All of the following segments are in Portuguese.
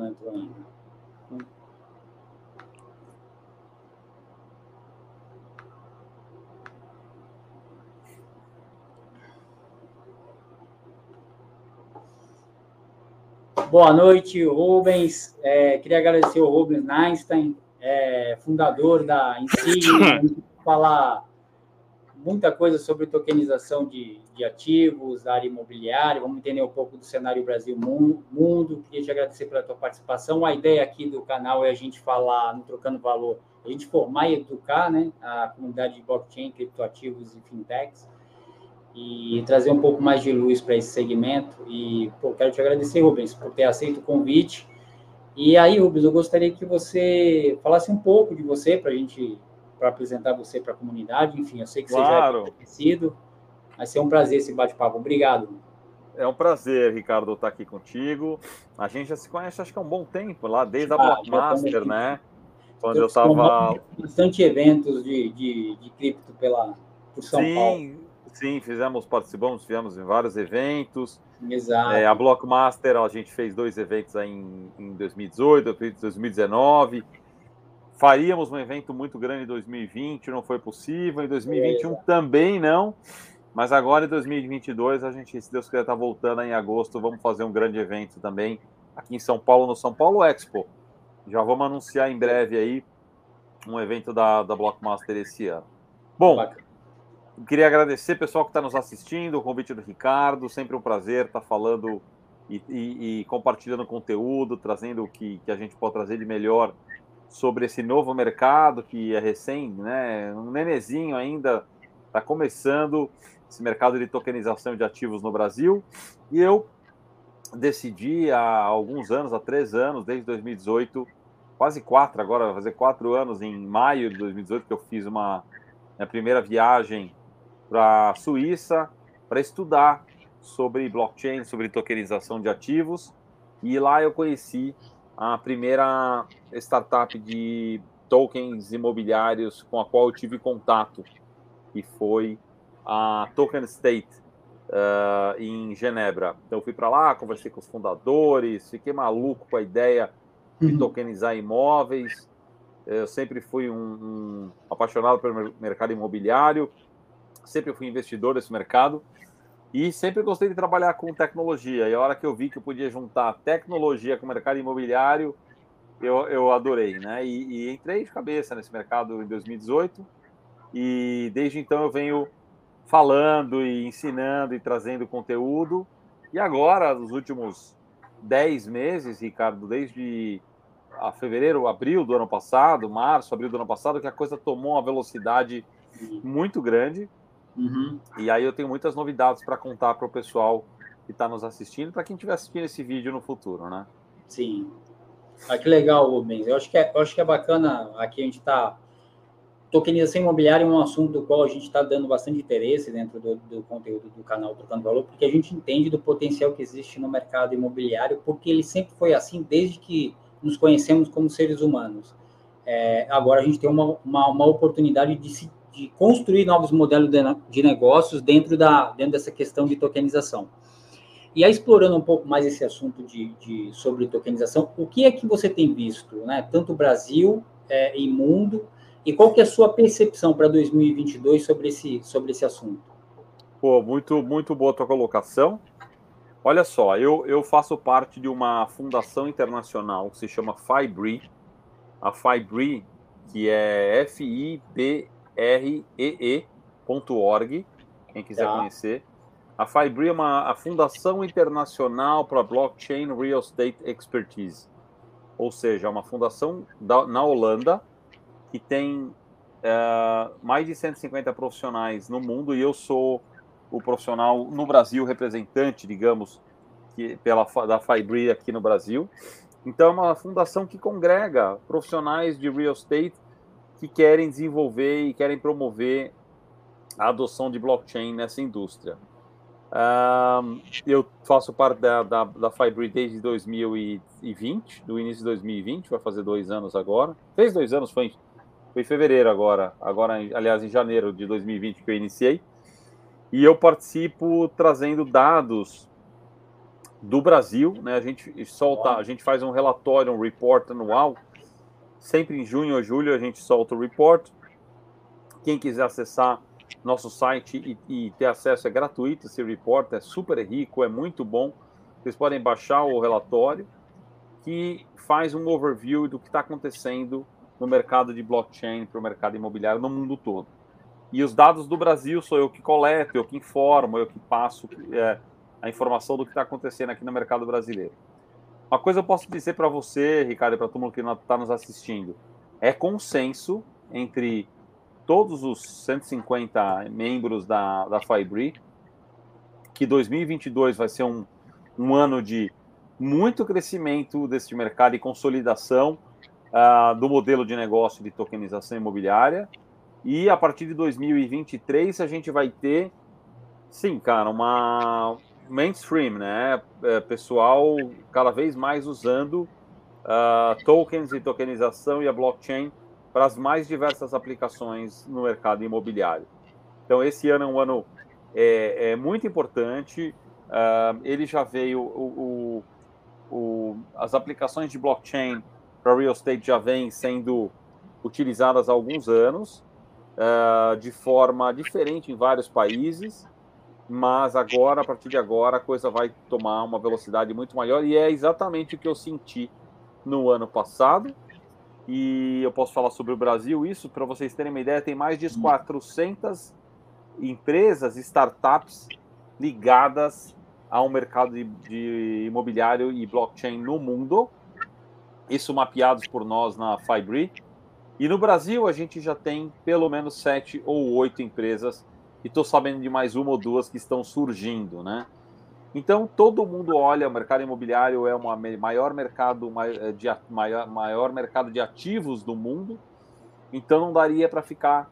não entrou ainda. Boa noite, Rubens. É, queria agradecer o Rubens Einstein, é, fundador da Insignia, falar muita coisa sobre tokenização de, de ativos, área imobiliária, vamos entender um pouco do cenário Brasil mundo. Queria te agradecer pela tua participação. A ideia aqui do canal é a gente falar, no Trocando Valor, a gente formar e educar né, a comunidade de blockchain, criptoativos e fintechs e trazer um pouco mais de luz para esse segmento. E pô, quero te agradecer, Rubens, por ter aceito o convite. E aí, Rubens, eu gostaria que você falasse um pouco de você para a gente, para apresentar você para a comunidade. Enfim, eu sei que claro. você já é conhecido. Vai ser um prazer esse bate-papo. Obrigado. É um prazer, Ricardo, estar aqui contigo. A gente já se conhece, acho que há um bom tempo, lá desde a ah, Blockmaster, né? Quando eu estava. Bastante eventos de, de, de cripto pela, por São Sim, Paulo. Sim, fizemos, participamos, fizemos em vários eventos. Exato. É, a Blockmaster, a gente fez dois eventos aí em, em 2018, 2019. Faríamos um evento muito grande em 2020, não foi possível. Em 2021 é. também não. Mas agora em 2022, a gente, se Deus quiser, está voltando em agosto. Vamos fazer um grande evento também aqui em São Paulo, no São Paulo Expo. Já vamos anunciar em breve aí um evento da, da Blockmaster esse ano. Bom, Bacana. Queria agradecer pessoal que está nos assistindo, o convite do Ricardo, sempre um prazer estar tá falando e, e, e, compartilhando conteúdo, trazendo o que, que a gente pode trazer de melhor sobre esse novo mercado que é recém, né, um nenezinho ainda, está começando esse mercado de tokenização de ativos no Brasil. E eu decidi há alguns anos, há três anos, desde 2018, quase quatro agora, vai fazer quatro anos, em maio de 2018, que eu fiz uma minha primeira viagem para a Suíça para estudar sobre blockchain, sobre tokenização de ativos. E lá eu conheci a primeira startup de tokens imobiliários com a qual eu tive contato, que foi a Token State, uh, em Genebra. Então eu fui para lá, conversei com os fundadores, fiquei maluco com a ideia de uhum. tokenizar imóveis. Eu sempre fui um, um apaixonado pelo mercado imobiliário, sempre fui investidor desse mercado e sempre gostei de trabalhar com tecnologia. E a hora que eu vi que eu podia juntar tecnologia com o mercado imobiliário, eu, eu adorei, né? E, e entrei de cabeça nesse mercado em 2018 e desde então eu venho falando e ensinando e trazendo conteúdo. E agora, nos últimos 10 meses, Ricardo, desde a fevereiro, abril do ano passado, março, abril do ano passado, que a coisa tomou uma velocidade muito grande. Uhum. E aí eu tenho muitas novidades para contar para o pessoal que está nos assistindo, para quem estiver assistindo esse vídeo no futuro, né? Sim. Ah, que legal, Rubens. Eu acho que é, eu acho que é bacana aqui a gente está. Tokenização imobiliária é um assunto do qual a gente está dando bastante interesse dentro do, do, conteúdo do canal Trocando Valor, porque a gente entende do potencial que existe no mercado imobiliário, porque ele sempre foi assim desde que nos conhecemos como seres humanos. É, agora a gente tem uma, uma, uma oportunidade de se de construir novos modelos de, de negócios dentro, da, dentro dessa questão de tokenização. E aí, explorando um pouco mais esse assunto de, de sobre tokenização, o que é que você tem visto, né, tanto Brasil é, e mundo, e qual que é a sua percepção para 2022 sobre esse, sobre esse assunto? Pô, muito, muito boa a tua colocação. Olha só, eu, eu faço parte de uma fundação internacional que se chama FIBRE. A FIBRE, que é F-I-B ree.org, quem quiser tá. conhecer. A Fibri é uma a Fundação Internacional para Blockchain Real Estate Expertise, ou seja, é uma fundação da, na Holanda que tem é, mais de 150 profissionais no mundo e eu sou o profissional no Brasil representante, digamos, que, pela da Fibri aqui no Brasil. Então é uma fundação que congrega profissionais de real estate que querem desenvolver e querem promover a adoção de blockchain nessa indústria. Eu faço parte da, da, da Fibri desde 2020, do início de 2020, vai fazer dois anos agora. Fez dois anos, foi foi em fevereiro agora, agora, aliás, em janeiro de 2020 que eu iniciei. E eu participo trazendo dados do Brasil, né? A gente solta, a gente faz um relatório, um report anual. Sempre em junho ou julho a gente solta o report. Quem quiser acessar nosso site e, e ter acesso é gratuito. Esse report é super rico, é muito bom. Vocês podem baixar o relatório que faz um overview do que está acontecendo no mercado de blockchain para o mercado imobiliário no mundo todo. E os dados do Brasil sou eu que coleto, eu que informo, eu que passo é, a informação do que está acontecendo aqui no mercado brasileiro. Uma coisa eu posso dizer para você, Ricardo, e para todo mundo que está nos assistindo: é consenso entre todos os 150 membros da, da Fibri que 2022 vai ser um, um ano de muito crescimento deste mercado e consolidação uh, do modelo de negócio de tokenização imobiliária. E a partir de 2023 a gente vai ter, sim, cara, uma mainstream, né? É, pessoal cada vez mais usando uh, tokens e tokenização e a blockchain para as mais diversas aplicações no mercado imobiliário. Então, esse ano é um ano é, é muito importante. Uh, ele já veio, o, o, o, as aplicações de blockchain para real estate já vêm sendo utilizadas há alguns anos, uh, de forma diferente em vários países, mas agora, a partir de agora, a coisa vai tomar uma velocidade muito maior e é exatamente o que eu senti no ano passado. E eu posso falar sobre o Brasil, isso, para vocês terem uma ideia, tem mais de 400 empresas, startups ligadas ao mercado de, de imobiliário e blockchain no mundo isso mapeados por nós na Fibri. E no Brasil a gente já tem pelo menos sete ou oito empresas, e estou sabendo de mais uma ou duas que estão surgindo, né? Então todo mundo olha, o mercado imobiliário é o maior mercado eh, de maior, maior mercado de ativos do mundo, então não daria para ficar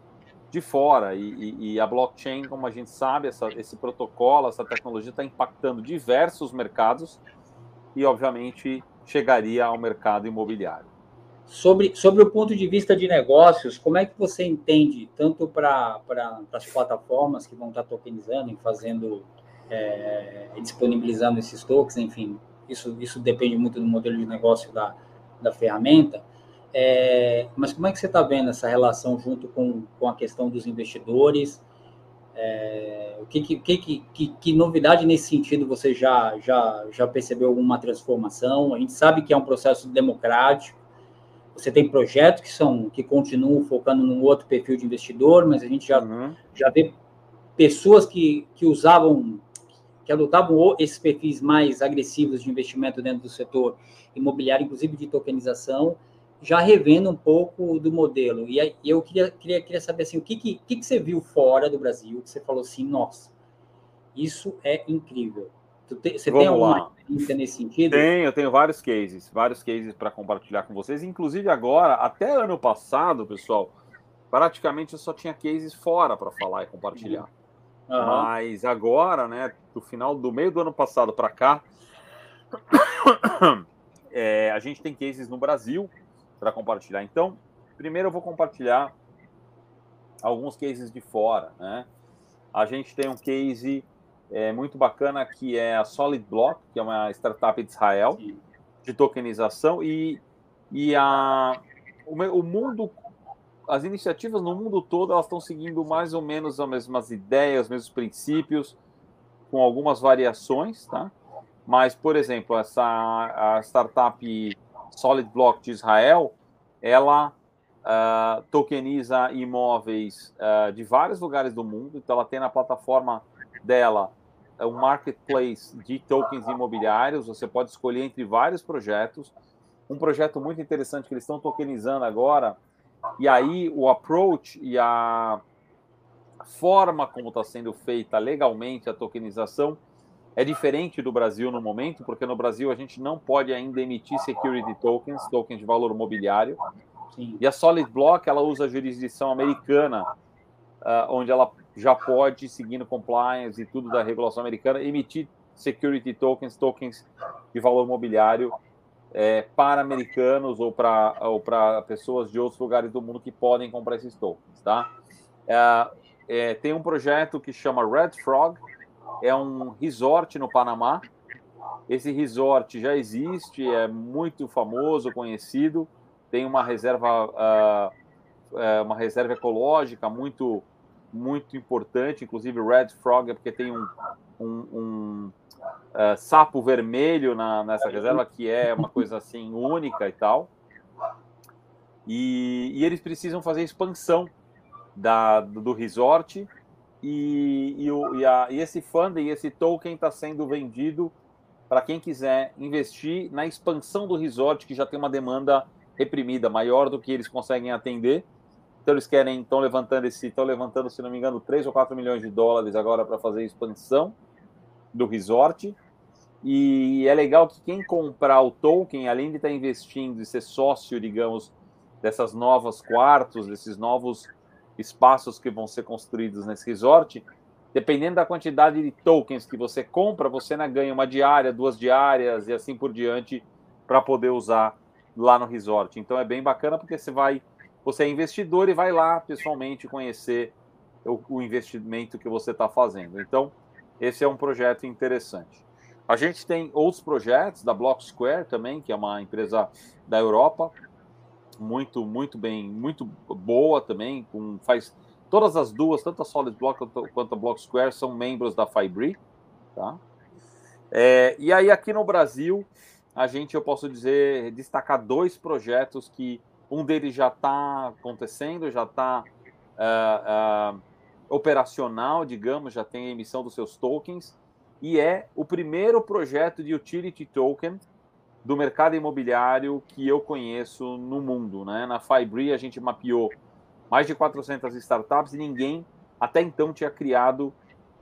de fora. E, e, e, a blockchain, como a gente sabe, essa, esse protocolo, essa tecnologia está impactando diversos mercados e, obviamente, chegaria ao mercado imobiliário. Sobre, sobre o ponto de vista de negócios, como é que você entende, tanto para as plataformas que vão estar tokenizando e fazendo, é, disponibilizando esses tokens, enfim, isso, isso depende muito do modelo de negócio da, da ferramenta, é, mas como é que você está vendo essa relação junto com, com a questão dos investidores? É, que, que, que, que, que novidade nesse sentido você já, já, já percebeu alguma transformação? A gente sabe que é um processo democrático. Você tem projetos que são que continuam focando num outro perfil de investidor, mas a gente já, uhum. já vê pessoas que, que usavam, que adotavam esses perfis mais agressivos de investimento dentro do setor imobiliário, inclusive de tokenização, já revendo um pouco do modelo. E aí, eu queria, queria, queria saber assim, o que, que, que você viu fora do Brasil que você falou assim, nossa, isso é incrível. Você Vamos tem alguma experiência nesse sentido? Tenho, eu tenho vários cases, vários cases para compartilhar com vocês. Inclusive agora, até ano passado, pessoal, praticamente eu só tinha cases fora para falar e compartilhar. Uhum. Mas agora, né, do final do meio do ano passado para cá, é, a gente tem cases no Brasil para compartilhar. Então, primeiro eu vou compartilhar alguns cases de fora, né? A gente tem um case é, muito bacana que é a Solid Block, que é uma startup de Israel de tokenização e, e a, o, o, mundo, as iniciativas no mundo todo elas estão seguindo mais ou menos as mesmas ideias, os mesmos princípios, com algumas variações, tá? Mas, por exemplo, essa a startup Solid Block de Israel, ela uh, tokeniza imóveis uh, de vários lugares do mundo. Então, ela tem na plataforma dela um marketplace de tokens imobiliários. Você pode escolher entre vários projetos. Um projeto muito interessante que eles estão tokenizando agora. E aí, o approach e a forma como está sendo feita legalmente a tokenização é diferente do Brasil no momento, porque no Brasil a gente não pode ainda emitir security tokens, tokens de valor mobiliário. Sim. E a Solid Block ela usa a jurisdição americana, uh, onde ela já pode, seguindo compliance e tudo da regulação americana, emitir security tokens, tokens de valor mobiliário é, para americanos ou para ou pessoas de outros lugares do mundo que podem comprar esses tokens, tá? É, é, tem um projeto que chama Red Frog, é um resort no Panamá. Esse resort já existe, é muito famoso, conhecido, tem uma reserva, uh, uma reserva ecológica muito muito importante, inclusive Red Frog, é porque tem um, um, um uh, sapo vermelho na, nessa reserva, que é uma coisa assim única e tal. E, e eles precisam fazer expansão da, do resort e, e, o, e, a, e esse funding, esse token está sendo vendido para quem quiser investir na expansão do resort, que já tem uma demanda reprimida maior do que eles conseguem atender. Então eles querem, estão levantando esse, estão levantando, se não me engano, 3 ou 4 milhões de dólares agora para fazer expansão do resort. E é legal que quem comprar o token, além de estar tá investindo e ser sócio, digamos, dessas novas quartos, desses novos espaços que vão ser construídos nesse resort, dependendo da quantidade de tokens que você compra, você ainda ganha uma diária, duas diárias e assim por diante para poder usar lá no resort. Então é bem bacana porque você vai, você é investidor e vai lá pessoalmente conhecer o, o investimento que você está fazendo. Então esse é um projeto interessante. A gente tem outros projetos da Block Square também, que é uma empresa da Europa, muito, muito bem, muito boa também, com, faz todas as duas, tanto a Solid Block quanto, a Block Square, são membros da Fibri, tá? É, e aí aqui no Brasil, a gente, eu posso dizer, destacar dois projetos que um deles já está acontecendo, já está uh, uh, operacional, digamos, já tem a emissão dos seus tokens, e é o primeiro projeto de utility token do mercado imobiliário que eu conheço no mundo. Né? Na Fibri, a gente mapeou mais de 400 startups e ninguém até então tinha criado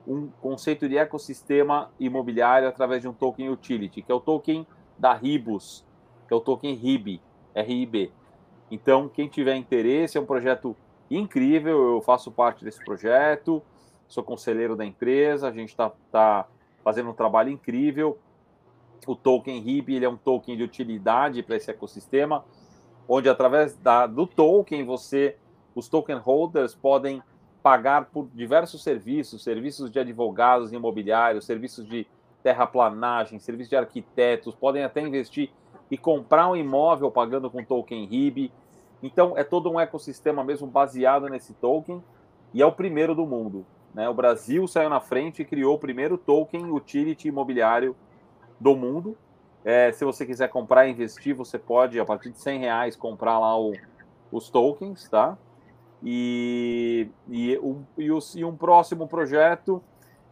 um conceito de ecossistema imobiliário através de um token utility, que é o token da Ribus, que é o token RIB, RIB. Então, quem tiver interesse, é um projeto incrível, eu faço parte desse projeto, sou conselheiro da empresa, a gente está tá fazendo um trabalho incrível. O token RIB ele é um token de utilidade para esse ecossistema, onde através da, do token você, os token holders podem pagar por diversos serviços, serviços de advogados imobiliários, serviços de terraplanagem, serviços de arquitetos, podem até investir e comprar um imóvel pagando com token RIB. Então, é todo um ecossistema mesmo baseado nesse token e é o primeiro do mundo. Né? O Brasil saiu na frente e criou o primeiro token utility imobiliário do mundo. É, se você quiser comprar e investir, você pode, a partir de 100 reais, comprar lá o, os tokens, tá? E, e, o, e, o, e um próximo projeto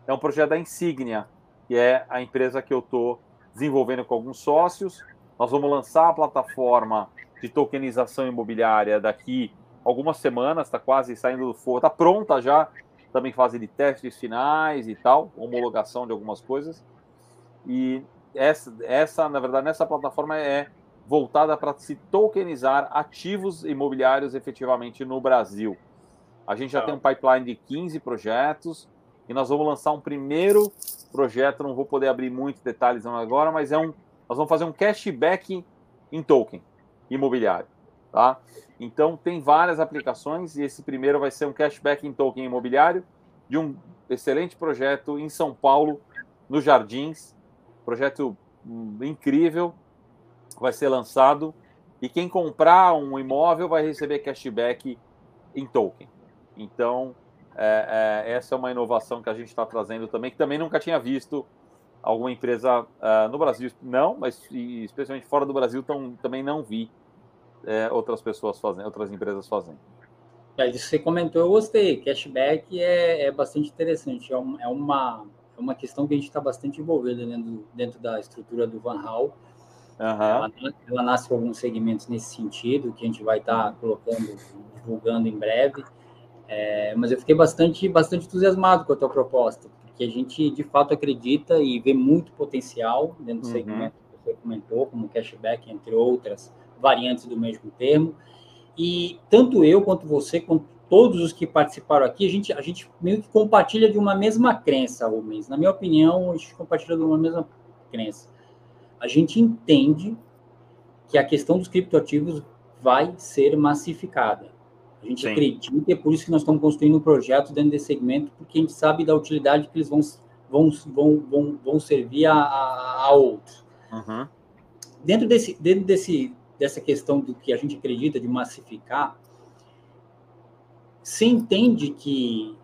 é um projeto da Insignia, que é a empresa que eu estou desenvolvendo com alguns sócios. Nós vamos lançar a plataforma de tokenização imobiliária daqui algumas semanas, está quase saindo do forno, está pronta já, também fase de testes finais e tal, homologação de algumas coisas. E essa, essa na verdade, nessa plataforma é voltada para se tokenizar ativos imobiliários efetivamente no Brasil. A gente já tem um pipeline de 15 projetos e nós vamos lançar um primeiro projeto, não vou poder abrir muitos detalhes agora, mas é um, nós vamos fazer um cashback em token imobiliário, tá? Então tem várias aplicações e esse primeiro vai ser um cashback em token imobiliário de um excelente projeto em São Paulo, nos Jardins, projeto hum, incrível, vai ser lançado e quem comprar um imóvel vai receber cashback em token. Então é, é, essa é uma inovação que a gente está trazendo também, que também nunca tinha visto alguma empresa uh, no Brasil, não, mas especialmente fora do Brasil tão, também não vi é, outras pessoas fazendo, outras empresas fazendo. É, isso que você comentou, eu gostei. Cashback é, é bastante interessante. É, um, é, uma, é uma questão que a gente está bastante envolvido dentro, dentro da estrutura do Van Hal. Uhum. Ela, ela, nasce com alguns segmentos nesse sentido, que a gente vai estar tá colocando, divulgando em breve. É, mas eu fiquei bastante, bastante entusiasmado com a tua proposta, porque a gente de fato acredita e vê muito potencial dentro do uhum. segmento que você comentou, como cashback, entre outras variantes do mesmo termo. E tanto eu quanto você, quanto todos os que participaram aqui, a gente, a gente meio que compartilha de uma mesma crença, Rubens. Na minha opinião, a gente compartilha de uma mesma crença. A gente entende que a questão dos criptoativos vai ser massificada. A gente Sim. acredita e é por isso que nós estamos construindo um projeto dentro desse segmento, porque a gente sabe da utilidade que eles vão, vão, vão, vão, vão servir a, a, a outros. Uhum. Dentro, desse, dentro desse, dessa questão do que a gente acredita de massificar, se entende que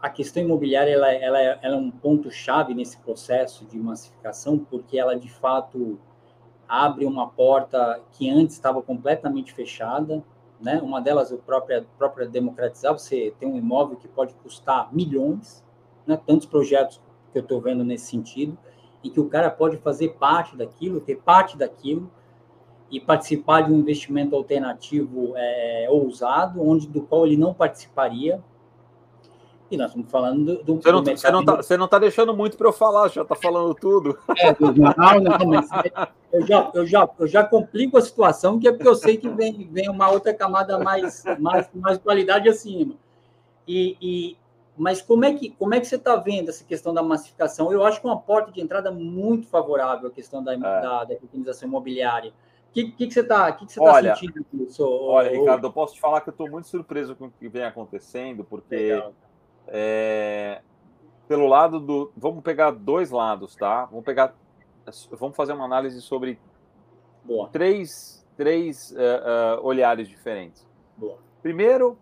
a questão imobiliária ela, ela, ela é um ponto-chave nesse processo de massificação, porque ela, de fato, abre uma porta que antes estava completamente fechada, né? Uma delas, a própria, própria democratizar, você tem um imóvel que pode custar milhões, né? Tantos projetos que eu estou vendo nesse sentido, e que o cara pode fazer parte daquilo, ter parte daquilo, e participar de um investimento alternativo é, ousado, onde do qual ele não participaria. E nós estamos falando do, você, não, do você, não tá, você não está deixando muito para eu falar, já está falando tudo. É, do, não, não, mas eu já, eu, já, eu já complico a situação, que é porque eu sei que vem, vem uma outra camada mais, mais, mais qualidade acima. E, e, mas como é que, como é que você está vendo essa questão da massificação? Eu acho que é uma porta de entrada muito favorável à questão da, é. da, da imobiliária. O que, que, que, você está que que você tá sentindo isso? Olha, Ricardo, eu posso te falar que eu estou muito surpreso com o que vem acontecendo, porque é, pelo lado do. Vamos pegar dois lados, tá? Vamos pegar. Vamos fazer uma análise sobre Boa. três, três uh, uh, olhares diferentes. Boa. Primeiro, uh,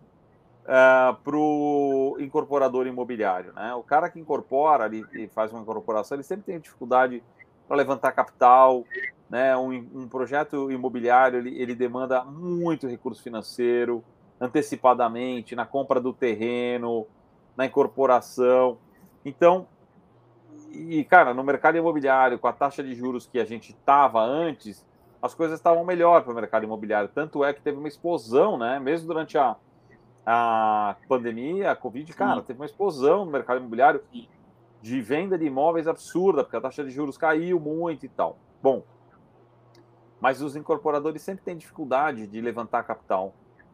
é, para o incorporador imobiliário. Né? O cara que incorpora ali, e faz uma incorporação, ele sempre tem dificuldade para levantar capital, né? Um, um projeto imobiliário ele, ele, demanda muito recurso financeiro, antecipadamente, na compra do terreno, na incorporação. Então, e cara, no mercado imobiliário, com a taxa de juros que a gente estava antes, as coisas estavam melhor para o mercado imobiliário. Tanto é que teve uma explosão, né? Mesmo durante a, a pandemia, a Covid, cara, Sim. teve uma explosão no mercado imobiliário de venda de imóveis absurda, porque a taxa de juros caiu muito e tal. Bom, mas os incorporadores sempre têm dificuldade de levantar capital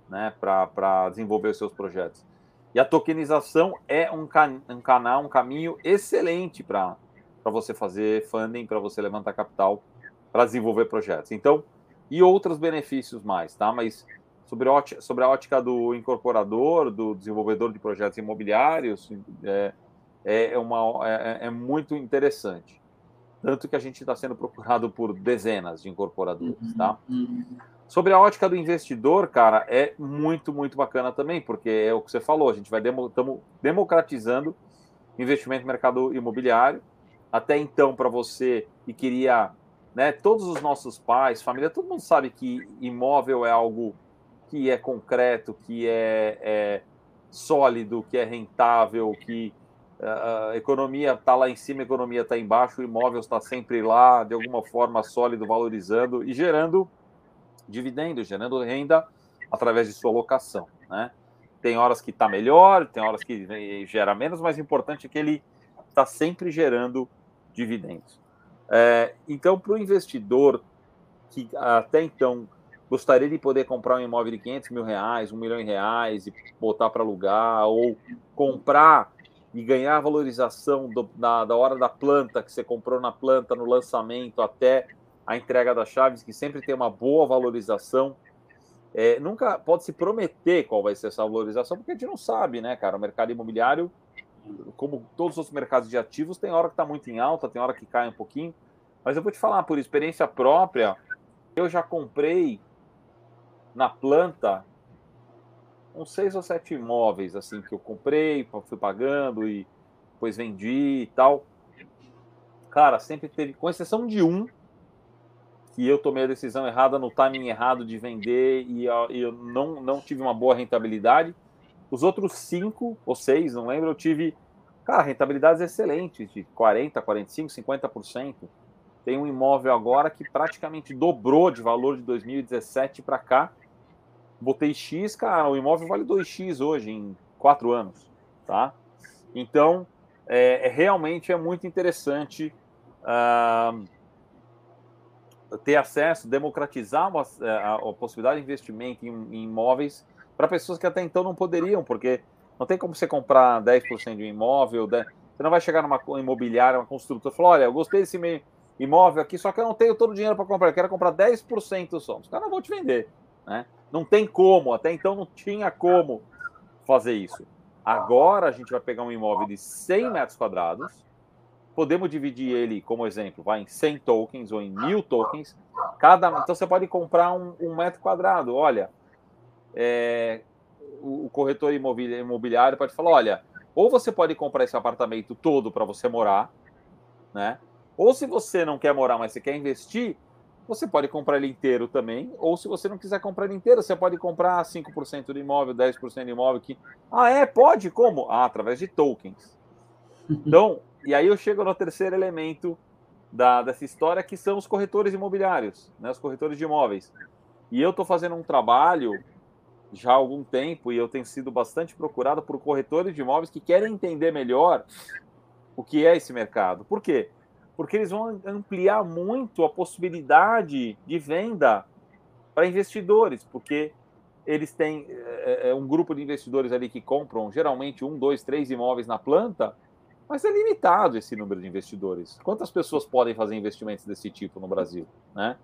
né, para desenvolver os seus projetos. E a tokenização é um, can, um canal, um caminho excelente para você fazer funding, para você levantar capital, para desenvolver projetos. Então, e outros benefícios mais, tá? Mas sobre, sobre a ótica do incorporador, do desenvolvedor de projetos imobiliários, é, é, é uma, é, é muito interessante. Tanto que a gente está sendo procurado por dezenas de incorporadores, uhum, tá? Sobre a ótica do investidor, cara, é muito, muito bacana também, porque é o que você falou, a gente vai demo, democratizando investimento no mercado imobiliário. Até então, para você que queria, né, todos os nossos pais, família, todo mundo sabe que imóvel é algo que é concreto, que é, é sólido, que é rentável, que a economia está lá em cima, a economia está embaixo, o imóvel está sempre lá, de alguma forma sólido, valorizando e gerando dividendos, gerando renda através de sua locação. Né? Tem horas que está melhor, tem horas que gera menos, mas o importante é que ele está sempre gerando dividendos. É, então, para o investidor que até então gostaria de poder comprar um imóvel de 500 mil reais, um milhão de reais e botar para alugar, ou comprar e ganhar a valorização do, da, da hora da planta que você comprou na planta, no lançamento, até a entrega das chaves, que sempre tem uma boa valorização. É, nunca pode se prometer qual vai ser essa valorização, porque a gente não sabe, né, cara? O mercado imobiliário, como todos os mercados de ativos, tem hora que está muito em alta, tem hora que cai um pouquinho. Mas eu vou te falar, por experiência própria, eu já comprei na planta uns seis ou sete imóveis assim que eu comprei, fui pagando e depois vendi e tal. Cara, sempre teve, com exceção de um, que eu tomei a decisão errada no timing errado de vender e eu não, não tive uma boa rentabilidade. Os outros cinco ou seis, não lembro, eu tive, cara, rentabilidades excelentes, de 40%, 45%, 50%. Tem um imóvel agora que praticamente dobrou de valor de 2017 para cá botei X, cara, o imóvel vale 2X hoje, em quatro anos, tá? Então, é, é realmente é muito interessante uh, ter acesso, democratizar uma, é, a, a, possibilidade de investimento em, em imóveis para pessoas que até então não poderiam, porque não tem como você comprar 10% de um imóvel, 10, você não vai chegar numa imobiliária, uma construtora e falar, olha, eu gostei desse imóvel aqui, só que eu não tenho todo o dinheiro para comprar, eu quero comprar 10% só. Os caras não vão te vender. Né? Não tem como, até então não tinha como fazer isso. Agora a gente vai pegar um imóvel de 100 metros quadrados, podemos dividir ele, como exemplo, vai em 100 tokens ou em mil tokens. Cada, então você pode comprar um, um metro quadrado. Olha, é, o, o, corretor imobiliário pode falar: olha, ou você pode comprar esse apartamento todo para você morar, né? Ou se você não quer morar, mas você quer investir, você pode comprar ele inteiro também. Ou se você não quiser comprar ele inteiro, você pode comprar 5% do imóvel, 10% do imóvel. Que... Ah, é? Pode? Como? Ah, através de tokens. Então, e aí eu chego no terceiro elemento da, dessa história, que são os corretores imobiliários, né, os corretores de imóveis. E eu estou fazendo um trabalho já há algum tempo e eu tenho sido bastante procurado por corretores de imóveis que querem entender melhor o que é esse mercado. Por quê? Porque eles vão ampliar muito a possibilidade de venda para investidores, porque eles têm é, um grupo de investidores ali que compram geralmente um, dois, três imóveis na planta mas é limitado esse número de investidores. Quantas pessoas podem fazer investimentos desse tipo no Brasil? Né?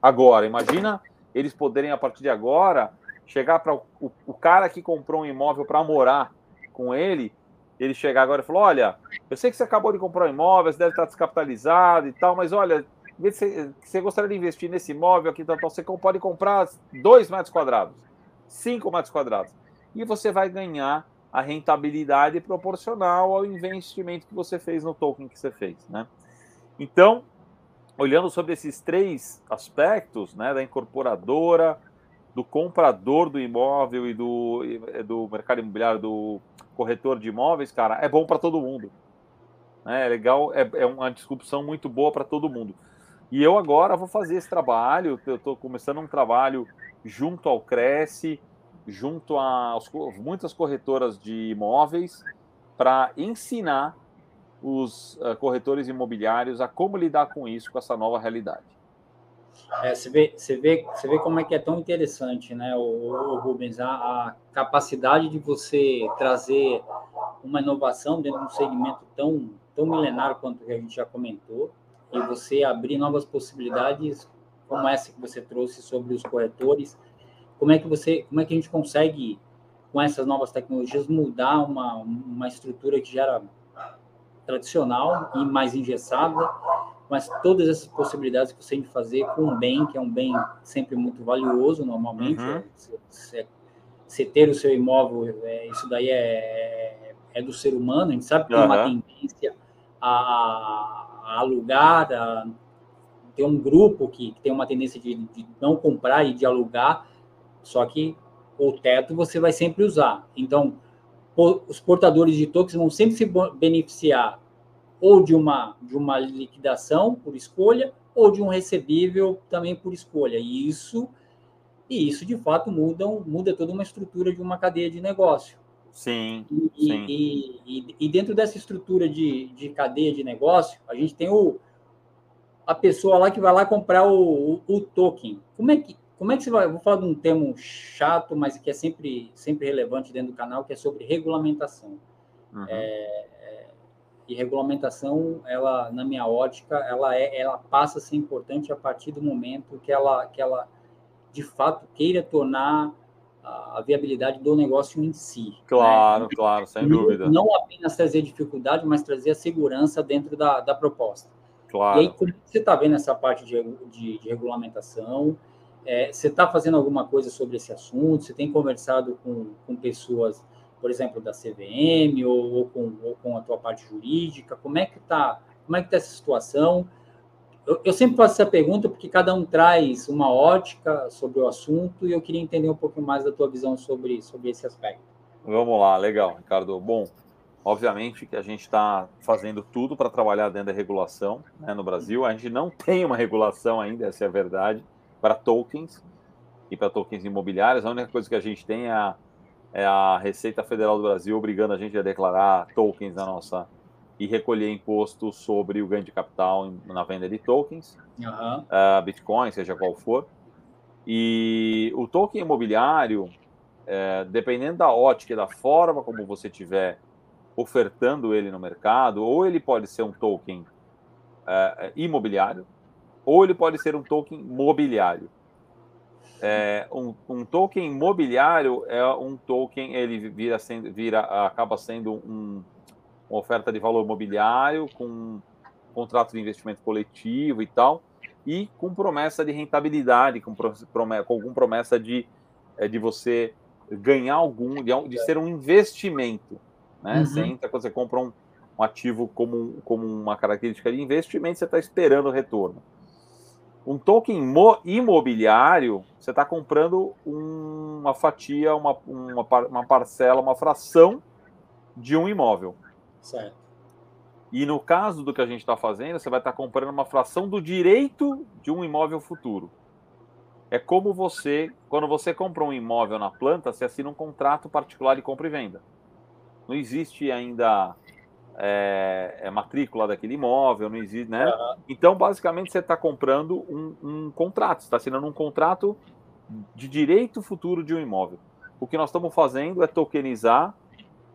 Agora, imagina eles poderem, a partir de agora, chegar para o, o, cara que comprou um imóvel para morar com ele, ele chegar agora e falar: Olha, eu sei que você acabou de comprar um imóvel, você deve estar descapitalizado e tal, mas olha, você, você gostaria de investir nesse imóvel aqui, então você pode comprar dois metros quadrados, cinco metros quadrados, e você vai ganhar a rentabilidade proporcional ao investimento que você fez no token que você fez, né? Então, olhando sobre esses três aspectos, né, da incorporadora, do comprador do imóvel e do, do mercado imobiliário, do corretor de imóveis, cara, é bom para todo mundo. Né? É legal, é, é uma disrupção muito boa para todo mundo. E eu agora vou fazer esse trabalho, eu estou começando um trabalho junto ao Cresce, junto a muitas corretoras de imóveis para ensinar os uh, corretores imobiliários a como lidar com isso, com essa nova realidade. É, você, vê, você, vê, você vê como é que é tão interessante, né, o, o Rubens, a, a, capacidade de você trazer uma inovação dentro de um segmento tão, tão milenário quanto a gente já comentou, e você abrir novas possibilidades como essa que você trouxe sobre os corretores, como é que você, como é que a gente consegue com essas novas tecnologias mudar uma, uma estrutura que já era tradicional e mais engessada, mas todas essas possibilidades que você tem de fazer com um bem que é um bem sempre muito valioso normalmente, uhum. você, você, ter o seu imóvel, é, isso daí é, é do ser humano, a gente sabe que uhum. tem uma tendência a, a alugar, a, tem um grupo que, que tem uma tendência de, de não comprar e de alugar, só que o teto você vai sempre usar. Então, os portadores de tokens vão sempre se beneficiar ou de uma, de uma liquidação por escolha ou de um recebível também por escolha. E isso, e isso de fato muda, muda toda uma estrutura de uma cadeia de negócio. Sim. E, sim. e, e, e dentro dessa estrutura de, de cadeia de negócio, a gente tem o, a pessoa lá que vai lá comprar o, o, o token. Como é que como é que você vai? Eu vou falar de um termo chato, mas que é sempre, sempre relevante dentro do canal, que é sobre regulamentação. Uhum. É, é, e regulamentação, ela, na minha ótica, ela, é, ela passa a ser importante a partir do momento que ela, que ela de fato, queira tornar a, viabilidade do negócio em si. Né? Claro, né? claro, sem não, dúvida. Não apenas trazer dificuldade, mas trazer a segurança dentro da, da proposta. Claro. E aí, como você está vendo essa parte de, de, de regulamentação? É, você está fazendo alguma coisa sobre esse assunto? Você tem conversado com, com pessoas, por exemplo, da CVM ou, ou, com, ou com a tua parte jurídica? Como é que está? Como é que está essa situação? Eu, eu, sempre faço essa pergunta porque cada um traz uma ótica sobre o assunto e eu queria entender um pouquinho mais da tua visão sobre, sobre esse aspecto. Vamos lá, legal, Ricardo. Bom, obviamente que a gente está fazendo tudo para trabalhar dentro da regulação né, no Brasil. A gente não tem uma regulação ainda, essa é a verdade para tokens e para tokens imobiliários. A única coisa que a gente tem é a, é a Receita Federal do Brasil obrigando a gente a declarar tokens na nossa e recolher imposto sobre o ganho de capital na venda de tokens, uhum. uh, Bitcoin, seja qual for. E o token imobiliário, é, dependendo da ótica e da forma como você estiver ofertando ele no mercado, ou ele pode ser um token é, imobiliário, ou ele pode ser um token mobiliário. É, um, um, token mobiliário é um token, ele vira, sendo, vira acaba sendo um, uma oferta de valor mobiliário com um contrato de investimento coletivo e tal, e com promessa de rentabilidade, com, promessa, com promessa de, é, de você ganhar algum, de, de ser um investimento. Né? Uhum. Você entra, quando você compra um, um ativo como, como uma característica de investimento, você está esperando o retorno. Um token imobiliário, você está comprando uma fatia, uma, uma, uma parcela, uma fração de um imóvel. Certo. E no caso do que a gente está fazendo, você vai estar tá comprando uma fração do direito de um imóvel futuro. É como você, quando você compra um imóvel na planta, você assina um contrato particular de compra e venda. Não existe ainda é, é matrícula daquele imóvel, não existe, né? Uhum. Então, basicamente, você está comprando um, um contrato, está assinando um contrato de direito futuro de um imóvel. O que nós estamos fazendo é tokenizar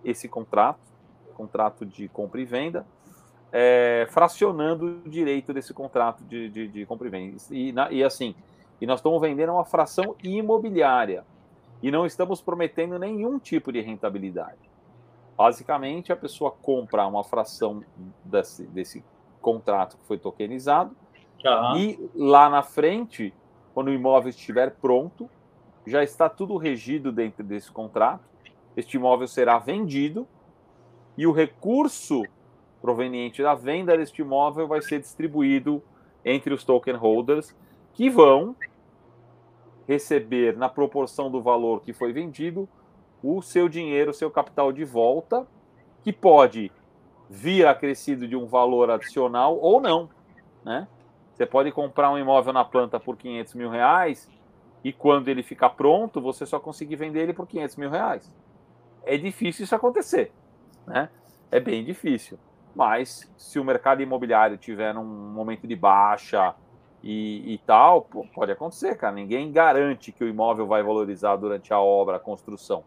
esse contrato, contrato de compra e venda, é, fracionando o direito desse contrato de, de, de compra e venda. E, na, e assim, e nós estamos vendendo uma fração imobiliária e não estamos prometendo nenhum tipo de rentabilidade. Basicamente, a pessoa compra uma fração desse, desse contrato que foi tokenizado uhum. e lá na frente, quando o imóvel estiver pronto, já está tudo regido dentro desse contrato. Este imóvel será vendido e o recurso proveniente da venda deste imóvel vai ser distribuído entre os token holders que vão receber na proporção do valor que foi vendido o seu dinheiro, o seu capital de volta, que pode vir acrescido de um valor adicional ou não, né? Você pode comprar um imóvel na planta por 500 mil reais e quando ele ficar pronto, você só conseguir vender ele por 500 mil reais. É difícil isso acontecer, né? É bem difícil. Mas se o mercado imobiliário tiver um momento de baixa e, e tal, pode acontecer, cara. Ninguém garante que o imóvel vai valorizar durante a obra, a construção.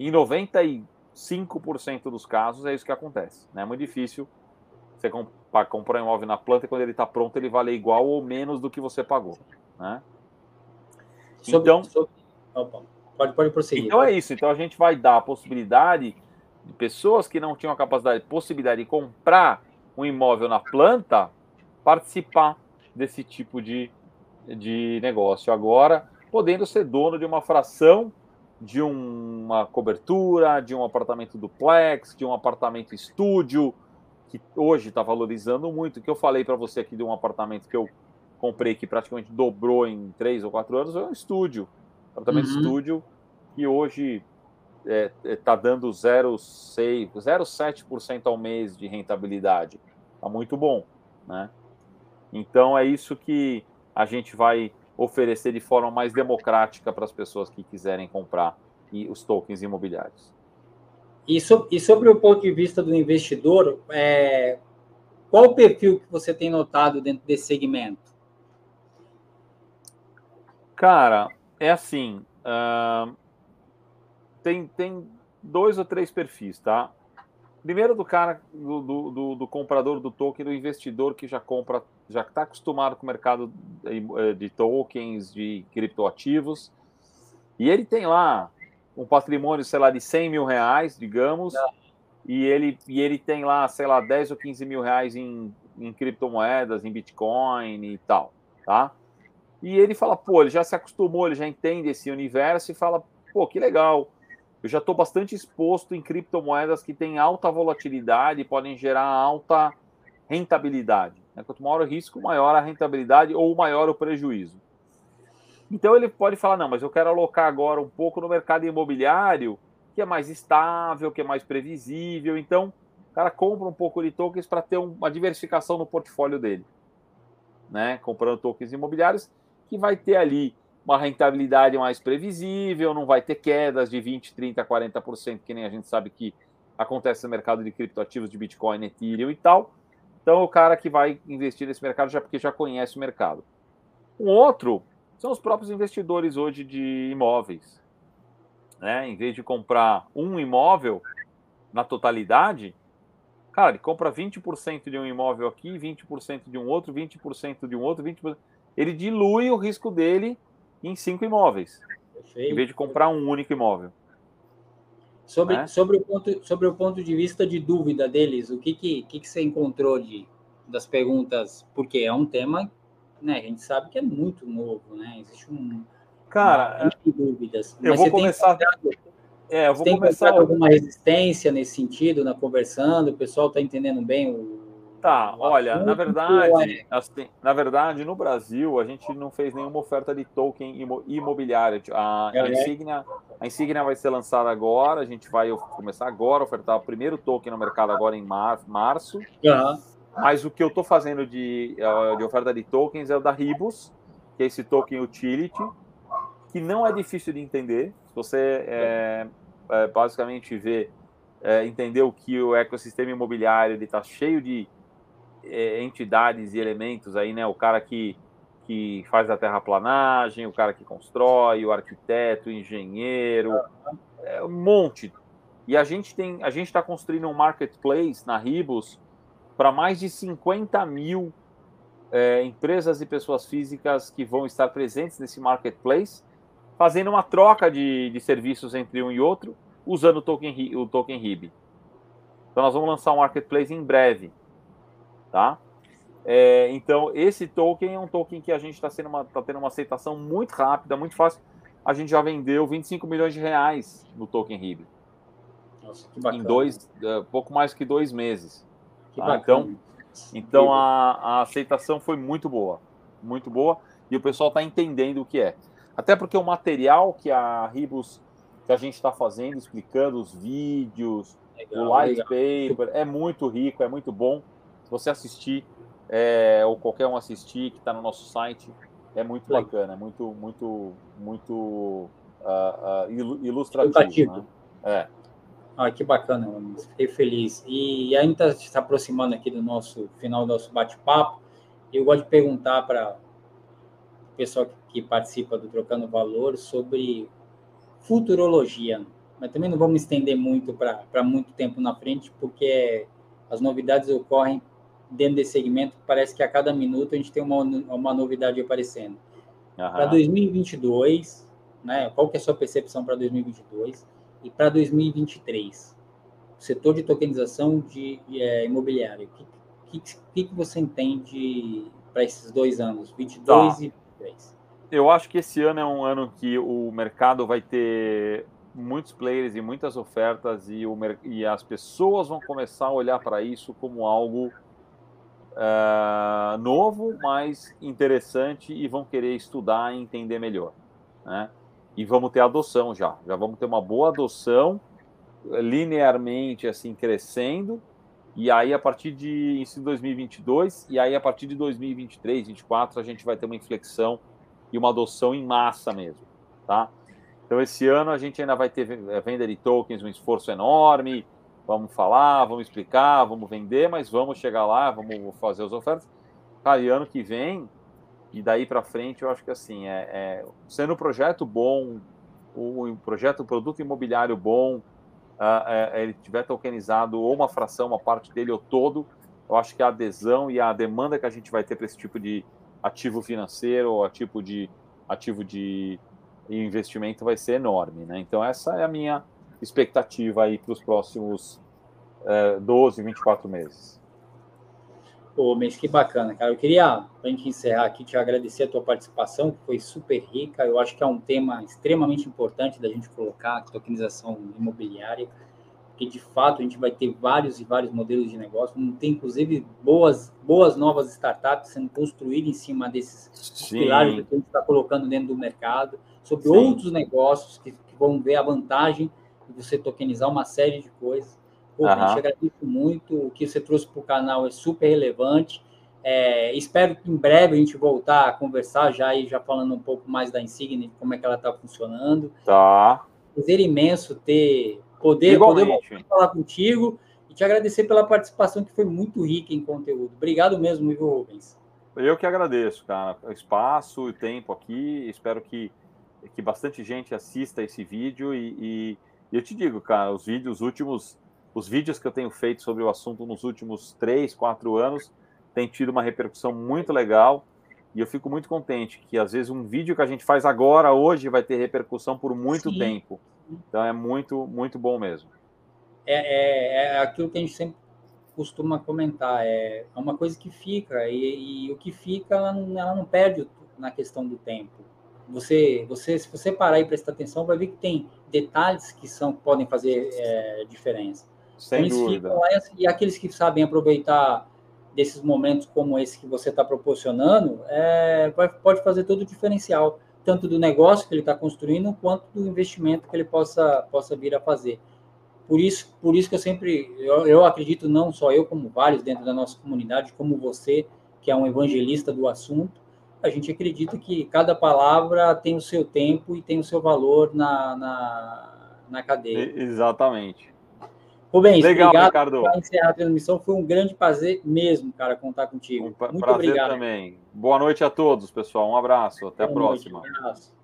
Em 95% dos casos é isso que acontece. Né? É muito difícil você comprar um imóvel na planta e quando ele está pronto ele vale igual ou menos do que você pagou. Né? Então, sobre... Opa, pode, pode prosseguir. Então é isso. Então a gente vai dar a possibilidade de pessoas que não tinham a capacidade, possibilidade de comprar um imóvel na planta participar desse tipo de, de negócio agora, podendo ser dono de uma fração de uma cobertura, de um apartamento duplex, de um apartamento estúdio, que hoje está valorizando muito. que eu falei para você aqui de um apartamento que eu comprei que praticamente dobrou em três ou quatro anos, é um estúdio. Apartamento uhum. estúdio que hoje está é, é, tá dando 0,7% ao mês de rentabilidade. Está muito bom. Né? Então é isso que a gente vai oferecer de forma mais democrática para as pessoas que quiserem comprar os tokens imobiliários. E, so, e sobre o ponto de vista do investidor, é, qual o perfil que você tem notado dentro desse segmento? Cara, é assim, uh, tem, tem dois ou três perfis, tá? Primeiro do cara, do, do, do, do comprador do token, do investidor que já compra, já está acostumado com o mercado de, tokens, de criptoativos, e ele tem lá um patrimônio, sei lá, de 100 mil reais, digamos, e ele, e ele tem lá, sei lá, 10 ou 15 mil reais em, em criptomoedas, em Bitcoin e tal, tá? E ele fala, pô, ele já se acostumou, ele já entende esse universo e fala, pô, que legal, eu já estou bastante exposto em criptomoedas que têm alta volatilidade e podem gerar alta rentabilidade. Né? Quanto maior o risco, maior a rentabilidade ou maior o prejuízo. Então ele pode falar: não, mas eu quero alocar agora um pouco no mercado imobiliário, que é mais estável, que é mais previsível. Então o cara compra um pouco de tokens para ter uma diversificação no portfólio dele. Né? Comprando tokens imobiliários, que vai ter ali uma rentabilidade mais previsível, não vai ter quedas de 20, 30, 40%, que nem a gente sabe que acontece no mercado de criptoativos de Bitcoin, Ethereum e tal. Então, o cara que vai investir nesse mercado já porque já conhece o mercado. Um outro são os próprios investidores hoje de imóveis. Né? Em vez de comprar um imóvel na totalidade, Cara, ele compra 20% de um imóvel aqui, 20% de um outro, 20% de um outro, 20%. Ele dilui o risco dele em cinco imóveis, Perfeito. em vez de comprar um único imóvel. Sobre, né? sobre, o ponto, sobre o ponto de vista de dúvida deles, o que, que, que, que você encontrou de, das perguntas? Porque é um tema, né? A gente sabe que é muito novo, né? Existe um. Cara, de dúvidas. Eu vou começar. É, eu vou tem começar alguma resistência nesse sentido, na conversando? O pessoal está entendendo bem o. Tá, o olha, na verdade, é... assim, na verdade, no Brasil a gente não fez nenhuma oferta de token imobiliário. A, é, a, Insignia, a Insignia vai ser lançada agora, a gente vai começar agora a ofertar o primeiro token no mercado agora em mar, março. Uhum. Mas o que eu estou fazendo de, de oferta de tokens é o da Ribus, que é esse token utility, que não é difícil de entender. Se você é, é, basicamente ver, é, entender o que o ecossistema imobiliário está cheio de é, entidades e elementos aí, né? O cara que, que faz a terraplanagem, o cara que constrói, o arquiteto, o engenheiro, é, um monte. E a gente tem, a gente está construindo um marketplace na Ribos para mais de 50 mil é, empresas e pessoas físicas que vão estar presentes nesse marketplace fazendo uma troca de, de serviços entre um e outro, usando o token, o token RIB. Então, nós vamos lançar um marketplace em breve, tá? É, então, esse token é um token que a gente está tá tendo uma aceitação muito rápida, muito fácil. A gente já vendeu 25 milhões de reais no token RIB. Nossa, que bacana. Em dois, uh, pouco mais que dois meses. Tá? Então, então a, a aceitação foi muito boa, muito boa. E o pessoal está entendendo o que é. Até porque o material que a Ribus, que a gente está fazendo, explicando os vídeos, legal, o light paper, é muito rico, é muito bom. Você assistir, é, ou qualquer um assistir que está no nosso site, é muito legal. bacana, é muito, muito, muito uh, uh, ilustrativo. Né? É. Ah, que bacana, fiquei feliz. E ainda se aproximando aqui do nosso final do nosso bate-papo. Eu gosto de perguntar para pessoal que participa do Trocando Valor sobre futurologia. Mas também não vamos estender muito para muito tempo na frente, porque as novidades ocorrem dentro desse segmento. Parece que a cada minuto a gente tem uma, uma novidade aparecendo. Uhum. Para 2022, né, qual que é a sua percepção para 2022 e para 2023? O setor de tokenização de, de é, imobiliário, o que, que, que, você entende para esses dois anos, 22 tá. e eu acho que esse ano é um ano que o mercado vai ter muitos players e muitas ofertas e, o, e as pessoas vão começar a olhar para isso como algo uh, novo, mas interessante e vão querer estudar e entender melhor. Né? E vamos ter adoção já, já vamos ter uma boa adoção linearmente assim crescendo e aí a partir de em 2022 e aí a partir de 2023, 2024 a gente vai ter uma inflexão e uma adoção em massa mesmo, tá? Então esse ano a gente ainda vai ter é, venda de tokens, um esforço enorme, vamos falar, vamos explicar, vamos vender, mas vamos chegar lá, vamos fazer as ofertas. Cara, e ano que vem, e daí para frente, eu acho que assim, é, é sendo um projeto bom, um projeto, um produto imobiliário bom, uh, ele tiver tokenizado ou uma fração, uma parte dele ou todo, eu acho que a adesão e a demanda que a gente vai ter para esse tipo de, ativo financeiro ou ativo de, ativo de investimento vai ser enorme. Né? Então, essa é a minha expectativa aí para os próximos é, 12, 24 meses. Pô, mas que bacana, cara. Eu queria, para a gente encerrar aqui, te agradecer a tua participação, que foi super rica. Eu acho que é um tema extremamente importante da gente colocar, a tokenização imobiliária porque de fato a gente vai ter vários e vários modelos de negócio, tem inclusive boas, boas novas startups sendo construídas em cima desses Sim. pilares que a gente está colocando dentro do mercado, sobre Sim. outros negócios que, que, vão ver a vantagem de você tokenizar uma série de coisas. Pô, uhum. gente agradeço muito, o que você trouxe para o canal é super relevante. É, espero que em breve a gente voltar a conversar já e já falando um pouco mais da Insignia, como é que ela está funcionando. Tá. Prazer imenso ter poder, poder falar contigo e te agradecer pela participação que foi muito rica em conteúdo. Obrigado mesmo, Ivo Rubens. Eu que agradeço, cara, o espaço e o tempo aqui. Espero que, que bastante gente assista esse vídeo e, e, e, eu te digo, cara, os vídeos últimos os vídeos que eu tenho feito sobre o assunto nos últimos três, quatro anos têm tido uma repercussão muito legal. E eu fico muito contente que, às vezes, um vídeo que a gente faz agora, hoje, vai ter repercussão por muito Sim. tempo. Então, é muito, muito bom mesmo. É, é, é, aquilo que a gente sempre costuma comentar. É, é uma coisa que fica, e, e o que fica, ela não, ela não perde na questão do tempo. Você, você, se você parar e prestar atenção, vai ver que tem detalhes que são podem fazer é, diferença. Sem então, dúvida. Lá, e aqueles que sabem aproveitar desses momentos como esse que você está proporcionando, é, pode fazer todo o diferencial, tanto do negócio que ele está construindo, quanto do investimento que ele possa, possa vir a fazer. Por isso, por isso que eu sempre, eu, eu acredito, não só eu, como vários dentro da nossa comunidade, como você, que é um evangelista do assunto, a gente acredita que cada palavra tem o seu tempo e tem o seu valor na, na, na cadeia. Exatamente. Rubens, Legal, obrigado Ricardo. para encerrar a transmissão. Foi um grande prazer mesmo, cara, contar contigo. Um Muito prazer obrigado. também. Boa noite a todos, pessoal. Um abraço. Até Boa a próxima. Noite, um abraço.